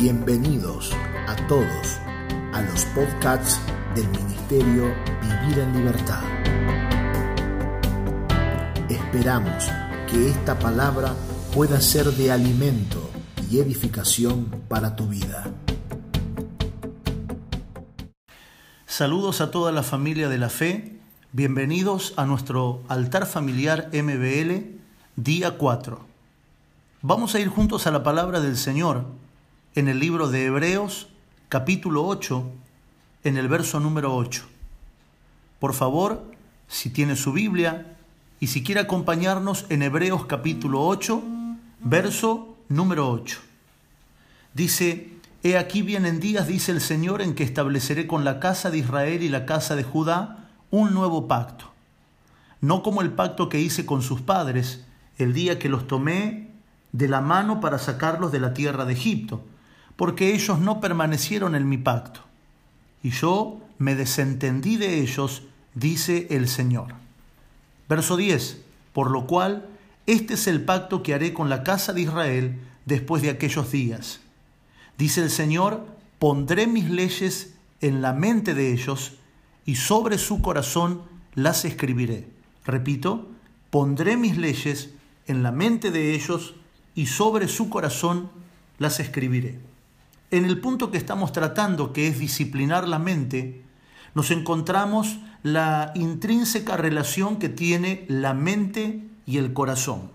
Bienvenidos a todos a los podcasts del Ministerio Vivir en Libertad. Esperamos que esta palabra pueda ser de alimento y edificación para tu vida. Saludos a toda la familia de la fe. Bienvenidos a nuestro altar familiar MBL, día 4. Vamos a ir juntos a la palabra del Señor en el libro de Hebreos, capítulo 8, en el verso número 8. Por favor, si tiene su Biblia y si quiere acompañarnos en Hebreos capítulo 8, verso número 8. Dice, He aquí vienen días, dice el Señor, en que estableceré con la casa de Israel y la casa de Judá un nuevo pacto. No como el pacto que hice con sus padres el día que los tomé de la mano para sacarlos de la tierra de Egipto porque ellos no permanecieron en mi pacto. Y yo me desentendí de ellos, dice el Señor. Verso 10. Por lo cual, este es el pacto que haré con la casa de Israel después de aquellos días. Dice el Señor, pondré mis leyes en la mente de ellos y sobre su corazón las escribiré. Repito, pondré mis leyes en la mente de ellos y sobre su corazón las escribiré. En el punto que estamos tratando, que es disciplinar la mente, nos encontramos la intrínseca relación que tiene la mente y el corazón.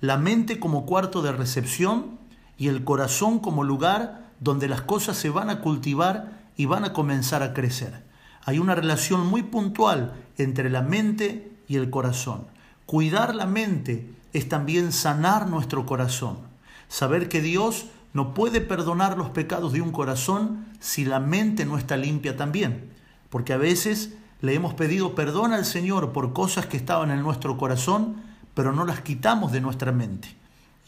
La mente como cuarto de recepción y el corazón como lugar donde las cosas se van a cultivar y van a comenzar a crecer. Hay una relación muy puntual entre la mente y el corazón. Cuidar la mente es también sanar nuestro corazón. Saber que Dios no puede perdonar los pecados de un corazón si la mente no está limpia también. Porque a veces le hemos pedido perdón al Señor por cosas que estaban en nuestro corazón, pero no las quitamos de nuestra mente.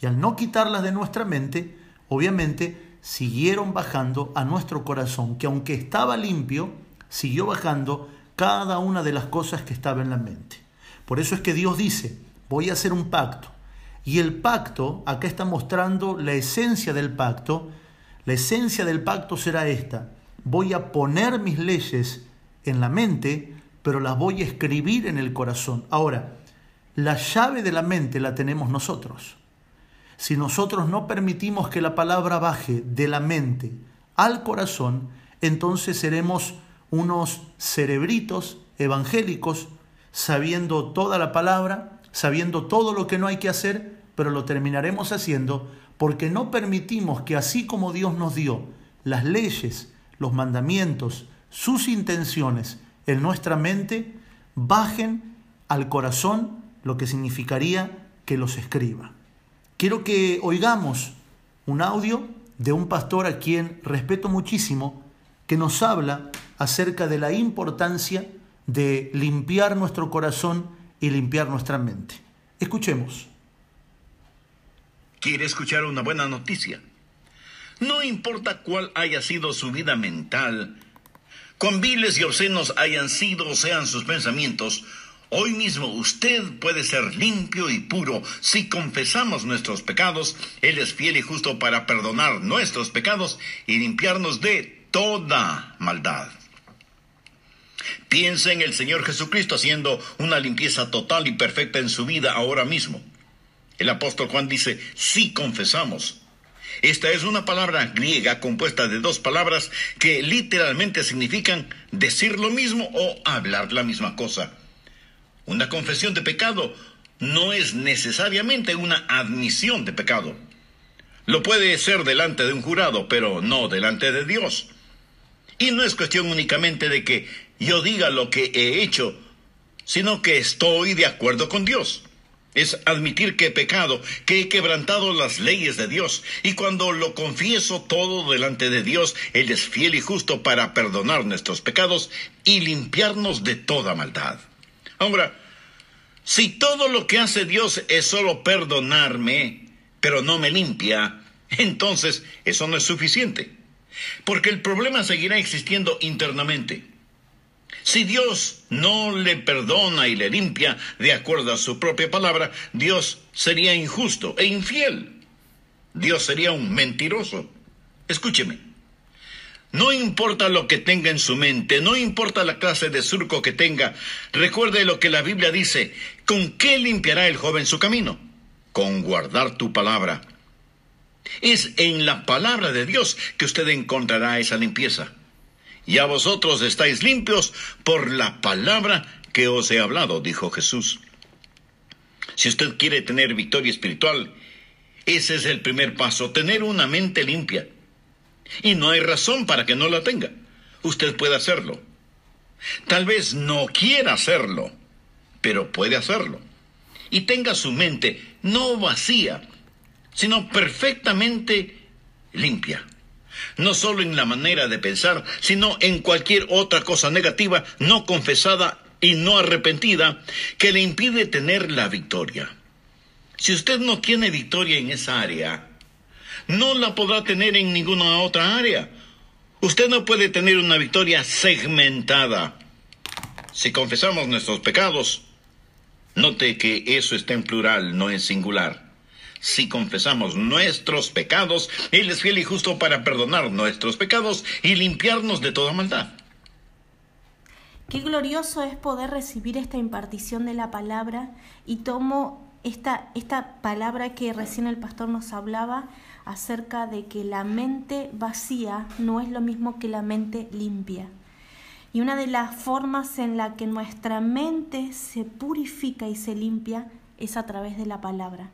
Y al no quitarlas de nuestra mente, obviamente siguieron bajando a nuestro corazón, que aunque estaba limpio, siguió bajando cada una de las cosas que estaba en la mente. Por eso es que Dios dice, voy a hacer un pacto y el pacto, acá está mostrando la esencia del pacto, la esencia del pacto será esta, voy a poner mis leyes en la mente, pero las voy a escribir en el corazón. Ahora, la llave de la mente la tenemos nosotros. Si nosotros no permitimos que la palabra baje de la mente al corazón, entonces seremos unos cerebritos evangélicos, sabiendo toda la palabra, sabiendo todo lo que no hay que hacer, pero lo terminaremos haciendo porque no permitimos que así como Dios nos dio las leyes, los mandamientos, sus intenciones en nuestra mente, bajen al corazón lo que significaría que los escriba. Quiero que oigamos un audio de un pastor a quien respeto muchísimo, que nos habla acerca de la importancia de limpiar nuestro corazón y limpiar nuestra mente. Escuchemos quiere escuchar una buena noticia. No importa cuál haya sido su vida mental, cuán viles y obscenos hayan sido o sean sus pensamientos, hoy mismo usted puede ser limpio y puro si confesamos nuestros pecados. Él es fiel y justo para perdonar nuestros pecados y limpiarnos de toda maldad. Piensa en el Señor Jesucristo haciendo una limpieza total y perfecta en su vida ahora mismo. El apóstol Juan dice, sí confesamos. Esta es una palabra griega compuesta de dos palabras que literalmente significan decir lo mismo o hablar la misma cosa. Una confesión de pecado no es necesariamente una admisión de pecado. Lo puede ser delante de un jurado, pero no delante de Dios. Y no es cuestión únicamente de que yo diga lo que he hecho, sino que estoy de acuerdo con Dios es admitir que he pecado, que he quebrantado las leyes de Dios, y cuando lo confieso todo delante de Dios, Él es fiel y justo para perdonar nuestros pecados y limpiarnos de toda maldad. Ahora, si todo lo que hace Dios es solo perdonarme, pero no me limpia, entonces eso no es suficiente, porque el problema seguirá existiendo internamente. Si Dios no le perdona y le limpia de acuerdo a su propia palabra, Dios sería injusto e infiel. Dios sería un mentiroso. Escúcheme. No importa lo que tenga en su mente, no importa la clase de surco que tenga, recuerde lo que la Biblia dice. ¿Con qué limpiará el joven su camino? Con guardar tu palabra. Es en la palabra de Dios que usted encontrará esa limpieza. Y a vosotros estáis limpios por la palabra que os he hablado, dijo Jesús. Si usted quiere tener victoria espiritual, ese es el primer paso, tener una mente limpia. Y no hay razón para que no la tenga. Usted puede hacerlo. Tal vez no quiera hacerlo, pero puede hacerlo. Y tenga su mente no vacía, sino perfectamente limpia. No solo en la manera de pensar, sino en cualquier otra cosa negativa no confesada y no arrepentida que le impide tener la victoria. Si usted no tiene victoria en esa área, no la podrá tener en ninguna otra área. Usted no puede tener una victoria segmentada. Si confesamos nuestros pecados, note que eso está en plural, no en singular. Si confesamos nuestros pecados, Él es fiel y justo para perdonar nuestros pecados y limpiarnos de toda maldad. Qué glorioso es poder recibir esta impartición de la palabra y tomo esta, esta palabra que recién el pastor nos hablaba acerca de que la mente vacía no es lo mismo que la mente limpia. Y una de las formas en la que nuestra mente se purifica y se limpia es a través de la palabra.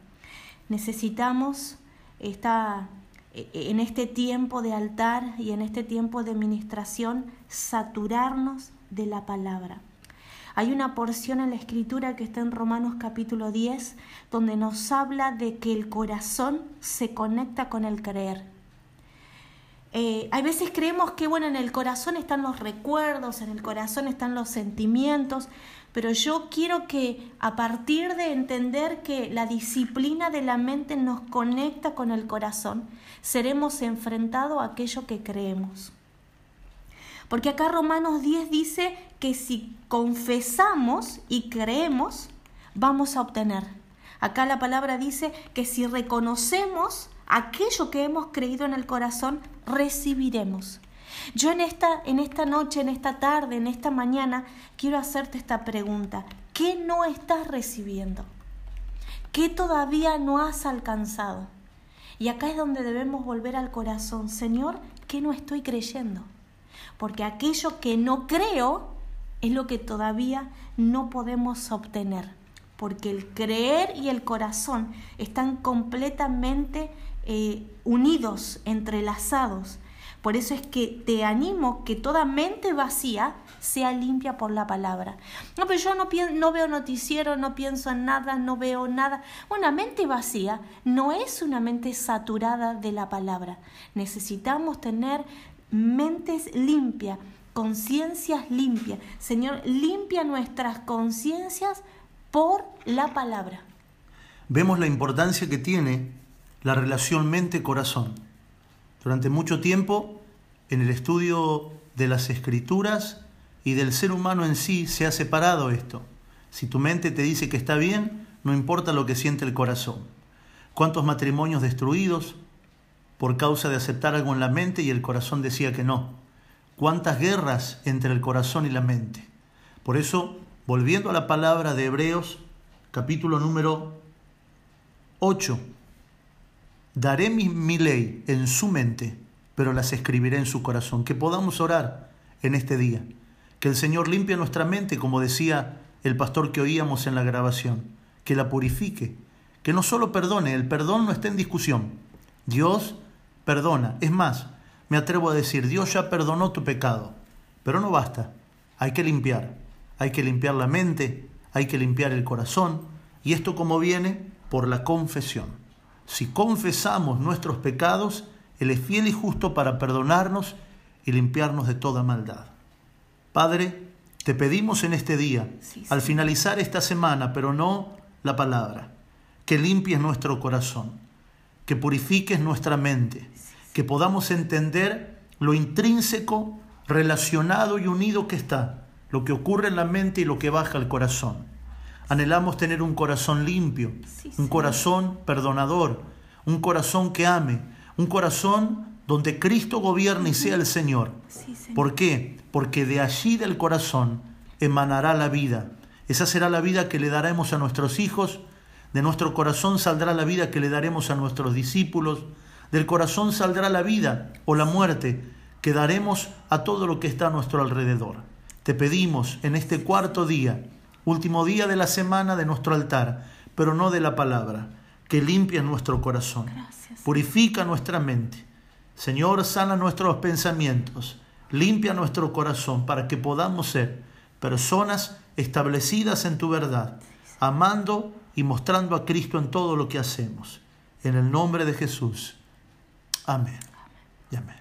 Necesitamos esta, en este tiempo de altar y en este tiempo de ministración saturarnos de la palabra. Hay una porción en la escritura que está en Romanos capítulo 10 donde nos habla de que el corazón se conecta con el creer. Eh, hay veces creemos que bueno, en el corazón están los recuerdos, en el corazón están los sentimientos, pero yo quiero que a partir de entender que la disciplina de la mente nos conecta con el corazón, seremos enfrentados a aquello que creemos. Porque acá Romanos 10 dice que si confesamos y creemos, vamos a obtener. Acá la palabra dice que si reconocemos aquello que hemos creído en el corazón, recibiremos. Yo en esta, en esta noche, en esta tarde, en esta mañana, quiero hacerte esta pregunta. ¿Qué no estás recibiendo? ¿Qué todavía no has alcanzado? Y acá es donde debemos volver al corazón. Señor, ¿qué no estoy creyendo? porque aquello que no creo es lo que todavía no podemos obtener, porque el creer y el corazón están completamente eh, unidos, entrelazados. Por eso es que te animo que toda mente vacía sea limpia por la palabra. No, pero yo no, no veo noticiero, no pienso en nada, no veo nada. Una mente vacía no es una mente saturada de la palabra. Necesitamos tener mentes limpias, conciencias limpias. Señor, limpia nuestras conciencias por la palabra. Vemos la importancia que tiene la relación mente-corazón. Durante mucho tiempo, en el estudio de las escrituras y del ser humano en sí, se ha separado esto. Si tu mente te dice que está bien, no importa lo que siente el corazón. ¿Cuántos matrimonios destruidos? por causa de aceptar algo en la mente y el corazón decía que no. ¿Cuántas guerras entre el corazón y la mente? Por eso, volviendo a la palabra de Hebreos, capítulo número 8, daré mi, ley en su mente, pero las escribiré en su corazón. Que podamos orar en este día. Que el Señor limpie nuestra mente, como decía el pastor que oíamos en la grabación. Que la purifique. Que no solo perdone, el perdón no está en discusión. Dios perdona. Es más, me atrevo a decir, Dios ya perdonó tu pecado, pero no basta. Hay que limpiar. Hay que limpiar la mente, hay que limpiar el corazón. Y esto como viene por la confesión. Si confesamos nuestros pecados, Él es fiel y justo para perdonarnos y limpiarnos de toda maldad. Padre, te pedimos en este día, al finalizar esta semana, pero no la palabra, que limpies nuestro corazón que purifiques nuestra mente, que podamos entender lo intrínseco, relacionado y unido que está, lo que ocurre en la mente y lo que baja al corazón. Anhelamos tener un corazón limpio, un corazón perdonador, un corazón que ame, un corazón donde Cristo gobierne y sea el Señor. Sí, Señor. ¿Por qué? Porque de allí del corazón emanará la vida. Esa será la vida que le daremos a nuestros hijos, de nuestro corazón saldrá la vida que le daremos a nuestros discípulos, del corazón saldrá la vida o la muerte que daremos a todo lo que está a nuestro alrededor. Te pedimos en este cuarto día, último día de la semana de nuestro altar, pero no de la palabra, que limpie nuestro corazón, Gracias. purifica nuestra mente. Señor, sana nuestros pensamientos, limpia nuestro corazón para que podamos ser personas establecidas en tu verdad, amando y mostrando a Cristo en todo lo que hacemos. En el nombre de Jesús. Amén. Y amén.